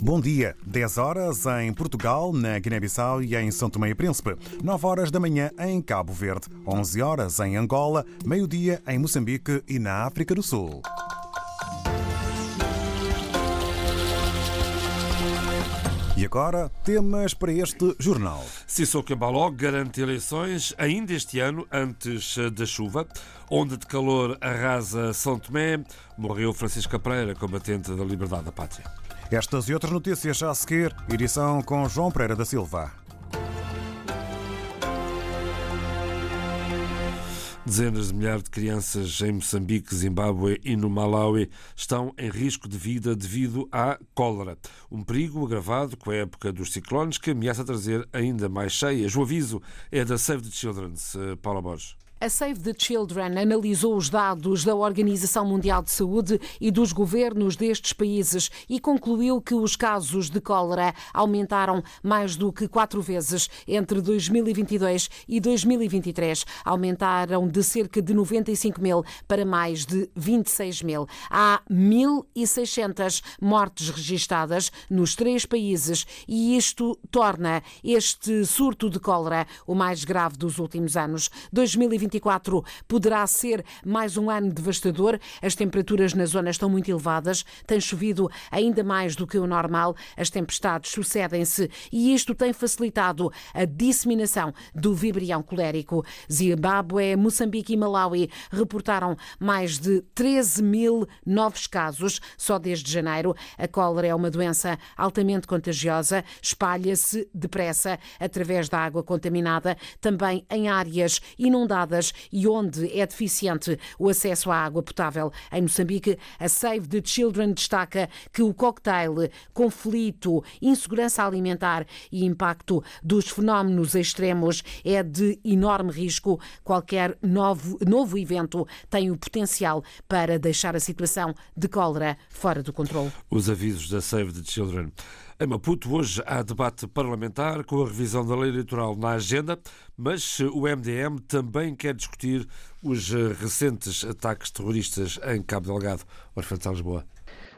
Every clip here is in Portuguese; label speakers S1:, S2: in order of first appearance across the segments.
S1: Bom dia. 10 horas em Portugal, na Guiné-Bissau e em São Tomé e Príncipe. 9 horas da manhã em Cabo Verde. 11 horas em Angola. Meio-dia em Moçambique e na África do Sul. E agora, temas para este jornal.
S2: Sissoko Embaló garante eleições ainda este ano, antes da chuva. Onda de calor arrasa São Tomé. Morreu Francisco Pereira, combatente da liberdade da pátria.
S1: Estas e outras notícias já a seguir. Edição com João Pereira da Silva.
S2: Dezenas de milhares de crianças em Moçambique, Zimbábue e no Malawi estão em risco de vida devido à cólera. Um perigo agravado com a época dos ciclones que ameaça trazer ainda mais cheias. O aviso é da Save the Children, Paula Borges.
S3: A Save the Children analisou os dados da Organização Mundial de Saúde e dos governos destes países e concluiu que os casos de cólera aumentaram mais do que quatro vezes entre 2022 e 2023. Aumentaram de cerca de 95 mil para mais de 26 mil. Há 1.600 mortes registadas nos três países e isto torna este surto de cólera o mais grave dos últimos anos. 2023 2024 poderá ser mais um ano devastador. As temperaturas na zona estão muito elevadas, tem chovido ainda mais do que o normal, as tempestades sucedem-se e isto tem facilitado a disseminação do vibrião colérico. Zimbábue, Moçambique e Malawi reportaram mais de 13 mil novos casos só desde janeiro. A cólera é uma doença altamente contagiosa, espalha-se depressa através da água contaminada, também em áreas inundadas e onde é deficiente o acesso à água potável. Em Moçambique, a Save the Children destaca que o cocktail conflito, insegurança alimentar e impacto dos fenómenos extremos é de enorme risco. Qualquer novo, novo evento tem o potencial para deixar a situação de cólera fora do controle.
S2: Os avisos da Save the Children. Em Maputo, hoje há debate parlamentar com a revisão da lei eleitoral na agenda, mas o MDM também quer discutir os recentes ataques terroristas em Cabo Delgado. Orfante Lisboa.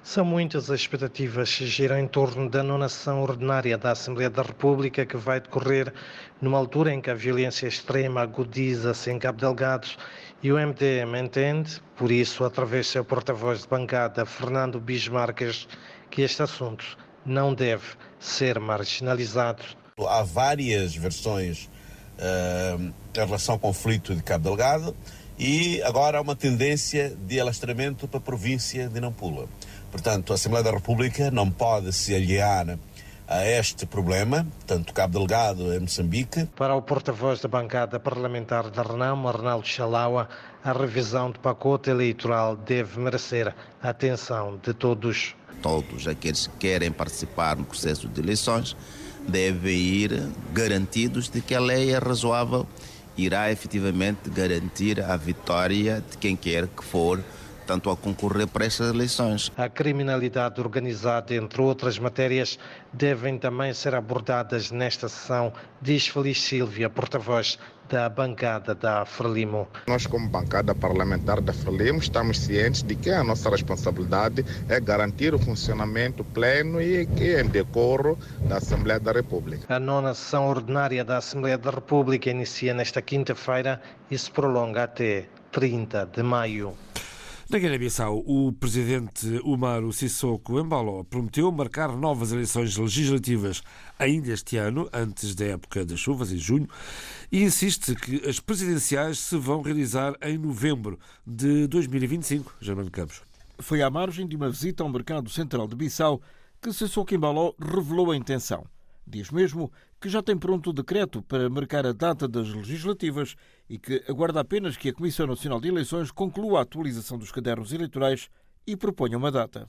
S4: São muitas as expectativas que giram em torno da nonação ordinária da Assembleia da República, que vai decorrer numa altura em que a violência extrema agudiza-se em Cabo Delgado e o MDM entende, por isso, através do seu porta-voz de bancada, Fernando Bismarques, que este assunto não deve ser marginalizado.
S5: Há várias versões uh, em relação ao conflito de Cabo Delgado e agora há uma tendência de alastramento para a província de Nampula. Portanto, a Assembleia da República não pode se aliar a este problema, tanto Cabo Delgado em Moçambique.
S4: Para o porta-voz da bancada parlamentar da Renamo, Arnaldo Chalaua, a revisão do pacote eleitoral deve merecer a atenção de todos
S6: todos aqueles que querem participar no processo de eleições devem ir garantidos de que a lei é razoável, irá efetivamente garantir a vitória de quem quer que for tanto a concorrer para estas eleições.
S4: A criminalidade organizada, entre outras matérias, devem também ser abordadas nesta sessão, diz Feliz Silvia, porta-voz da bancada da Frelimo.
S7: Nós, como bancada parlamentar da Frelimo, estamos cientes de que a nossa responsabilidade é garantir o funcionamento pleno e em decoro da Assembleia da República.
S4: A nona sessão ordinária da Assembleia da República inicia nesta quinta-feira e se prolonga até 30 de maio.
S2: Na Guiné-Bissau, o presidente Umaru Sissoko Embaló prometeu marcar novas eleições legislativas ainda este ano, antes da época das chuvas, em junho, e insiste que as presidenciais se vão realizar em novembro de 2025. Germano Campos.
S8: Foi à margem de uma visita ao mercado central de Bissau que Sissoko Embaló revelou a intenção. Diz mesmo que já tem pronto o decreto para marcar a data das legislativas e que aguarda apenas que a Comissão Nacional de Eleições conclua a atualização dos cadernos eleitorais e proponha uma data.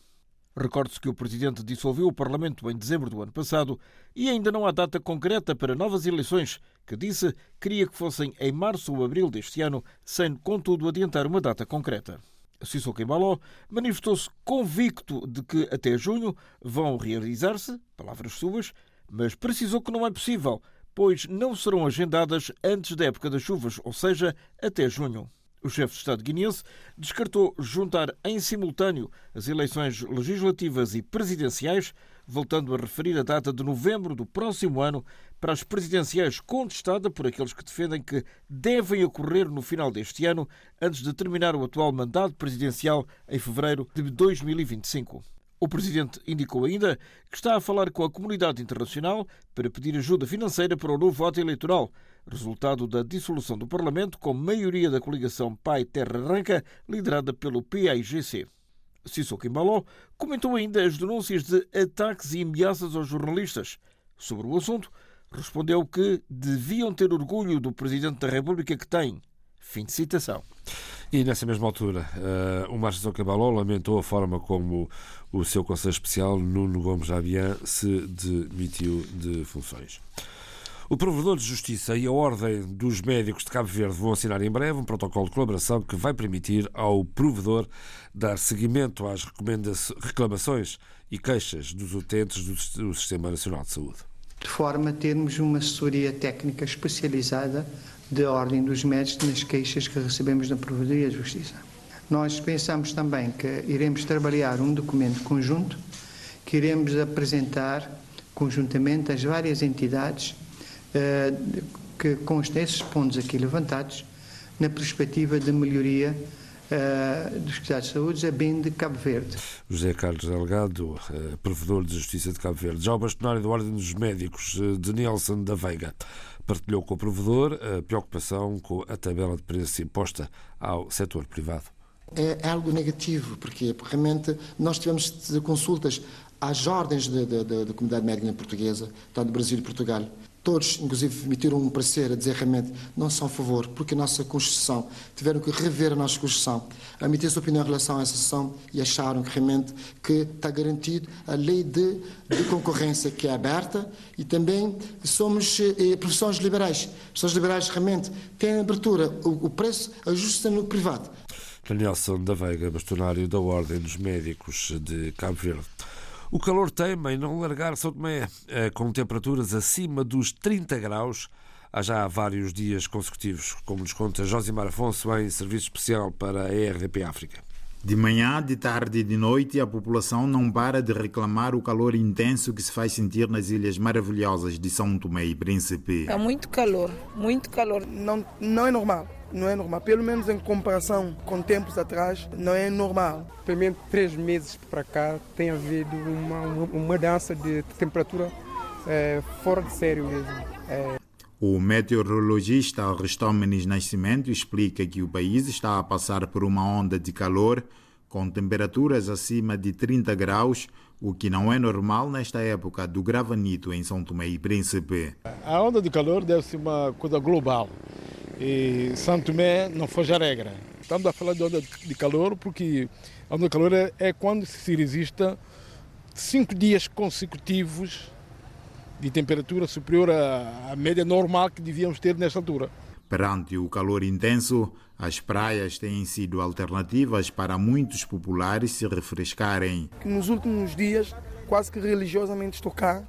S8: Recorde-se que o Presidente dissolveu o Parlamento em dezembro do ano passado e ainda não há data concreta para novas eleições, que disse queria que fossem em março ou abril deste ano, sem, contudo, adiantar uma data concreta. Sissoko Embaló manifestou-se convicto de que até junho vão realizar-se, palavras suas, mas precisou que não é possível, pois não serão agendadas antes da época das chuvas, ou seja, até junho. O chefe de Estado guineense descartou juntar em simultâneo as eleições legislativas e presidenciais, voltando a referir a data de novembro do próximo ano para as presidenciais contestada por aqueles que defendem que devem ocorrer no final deste ano, antes de terminar o atual mandato presidencial em fevereiro de 2025. O presidente indicou ainda que está a falar com a comunidade internacional para pedir ajuda financeira para o novo voto eleitoral, resultado da dissolução do Parlamento com maioria da coligação Pai Terra Arranca, liderada pelo PAIGC. Sissoko Embaló comentou ainda as denúncias de ataques e ameaças aos jornalistas. Sobre o assunto, respondeu que deviam ter orgulho do Presidente da República que tem. Fim de citação.
S2: E nessa mesma altura, uh, o Márcio Cabaló lamentou a forma como o seu Conselho Especial, Nuno Gomes Javian, se demitiu de funções. O Provedor de Justiça e a Ordem dos Médicos de Cabo Verde vão assinar em breve um protocolo de colaboração que vai permitir ao provedor dar seguimento às reclamações e queixas dos utentes do Sistema Nacional de Saúde.
S9: De forma a termos uma assessoria técnica especializada da Ordem dos Médicos nas queixas que recebemos da Provedoria de Justiça. Nós pensamos também que iremos trabalhar um documento conjunto que iremos apresentar conjuntamente às várias entidades eh, que constem esses pontos aqui levantados na perspectiva de melhoria Uh, dos cuidados de saúde, a bem de Cabo Verde.
S2: José Carlos Delgado, uh, provedor de Justiça de Cabo Verde. Já o bastonário da Ordem dos Médicos, uh, de Nelson da Veiga, partilhou com o provedor a preocupação com a tabela de preço imposta ao setor privado.
S10: É, é algo negativo, porque realmente nós tivemos consultas às ordens da comunidade médica portuguesa, tanto do Brasil e Portugal, Todos, inclusive, emitiram um parecer a dizer realmente não são a favor, porque a nossa Constituição, tiveram que rever a nossa Constituição, emitir sua opinião em relação a essa sessão e acharam que realmente que está garantido a lei de, de concorrência que é aberta e também somos eh, profissões liberais. Profissões liberais realmente têm abertura, o, o preço ajusta no privado.
S2: Danielson da Veiga, bastonário da Ordem dos Médicos de Cabo Verde. O calor teima em não largar São Tomé, eh, com temperaturas acima dos 30 graus há já vários dias consecutivos, como nos conta Josimar Afonso em serviço especial para a ERDP África.
S11: De manhã, de tarde e de noite, a população não para de reclamar o calor intenso que se faz sentir nas ilhas maravilhosas de São Tomé e Príncipe.
S12: Há muito calor, muito calor. Não, não é normal não é normal. Pelo menos em comparação com tempos atrás, não é normal.
S13: Pelo menos três meses para cá tem havido uma, uma, uma mudança de temperatura é, fora de sério mesmo. É.
S11: O meteorologista Aristómenes Nascimento explica que o país está a passar por uma onda de calor com temperaturas acima de 30 graus, o que não é normal nesta época do gravanito em São Tomé e Príncipe.
S14: A onda de calor deve ser uma coisa global. E Santo Tomé não foge a regra. Estamos a falar de onda de calor porque a onda de calor é, é quando se resista cinco dias consecutivos de temperatura superior à, à média normal que devíamos ter nesta altura.
S11: Perante o calor intenso, as praias têm sido alternativas para muitos populares se refrescarem.
S12: Nos últimos dias, quase que religiosamente estou cá,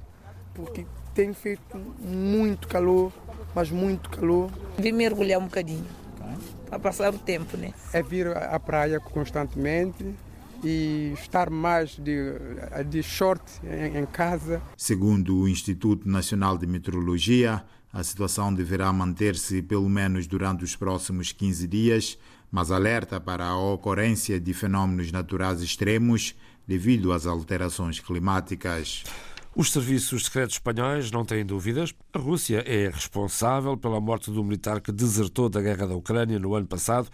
S12: porque tem feito muito calor mas muito calor.
S15: Vim mergulhar um bocadinho, para passar o tempo, né?
S13: É vir à praia constantemente e estar mais de, de short em, em casa.
S11: Segundo o Instituto Nacional de Meteorologia, a situação deverá manter-se pelo menos durante os próximos 15 dias, mas alerta para a ocorrência de fenômenos naturais extremos devido às alterações climáticas.
S2: Os serviços secretos espanhóis não têm dúvidas. A Rússia é responsável pela morte do militar que desertou da guerra da Ucrânia no ano passado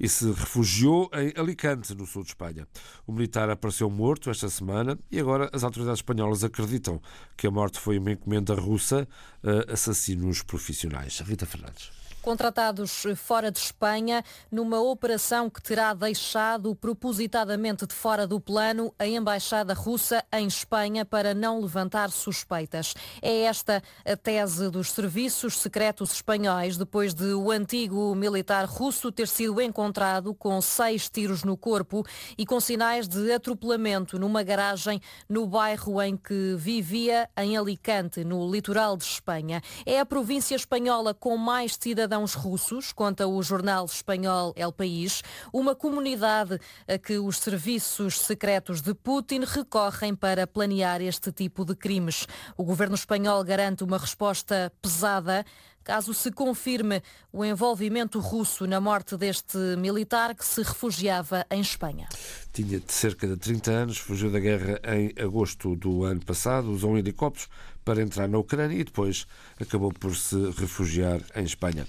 S2: e se refugiou em Alicante, no sul de Espanha. O militar apareceu morto esta semana e agora as autoridades espanholas acreditam que a morte foi uma encomenda russa a assassinos profissionais. Rita Fernandes
S3: contratados fora de Espanha, numa operação que terá deixado propositadamente de fora do plano a embaixada russa em Espanha para não levantar suspeitas. É esta a tese dos serviços secretos espanhóis, depois de o antigo militar russo ter sido encontrado com seis tiros no corpo e com sinais de atropelamento numa garagem no bairro em que vivia em Alicante, no litoral de Espanha. É a província espanhola com mais cidadãos
S16: cidadãos russos, conta o jornal espanhol El País, uma comunidade a que os serviços secretos de Putin recorrem para planear este tipo de crimes. O governo espanhol garante uma resposta pesada caso se confirme o envolvimento russo na morte deste militar que se refugiava em Espanha.
S2: Tinha de cerca de 30 anos, fugiu da guerra em agosto do ano passado, usou um helicóptero para entrar na Ucrânia e depois acabou por se refugiar em Espanha.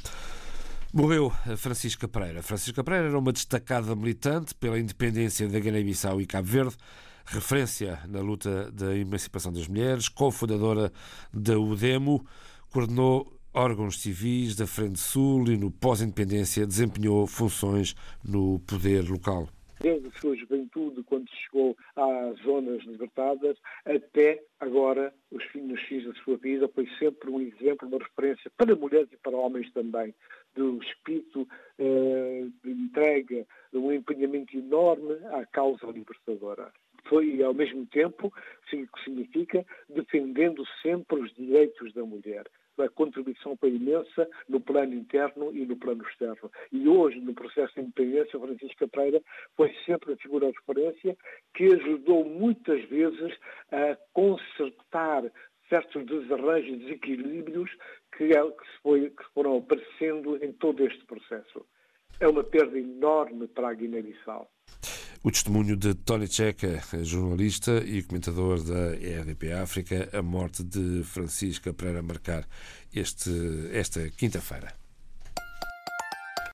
S2: Morreu Francisca Pereira. Francisca Pereira era uma destacada militante pela independência da Guiné-Bissau e Cabo Verde, referência na luta da emancipação das mulheres, cofundadora da UDEMO, coordenou órgãos civis da Frente Sul e no pós-independência desempenhou funções no poder local.
S17: Desde a sua juventude, quando chegou às zonas libertadas, até agora, os fins fins da sua vida, foi sempre um exemplo, uma referência para mulheres e para homens também, do espírito eh, de entrega, de um empenhamento enorme à causa libertadora foi, ao mesmo tempo, que significa defendendo sempre os direitos da mulher a contribuição foi imensa no plano interno e no plano externo. E hoje, no processo de independência, Francisca Pereira foi sempre a figura de referência que ajudou muitas vezes a consertar certos desarranjos e desequilíbrios que, é que, foi, que foram aparecendo em todo este processo. É uma perda enorme para a Guiné-Bissau.
S2: O testemunho de Tony Checa, jornalista e comentador da RDP África, a morte de Francisca Pereira marcar este, esta quinta-feira.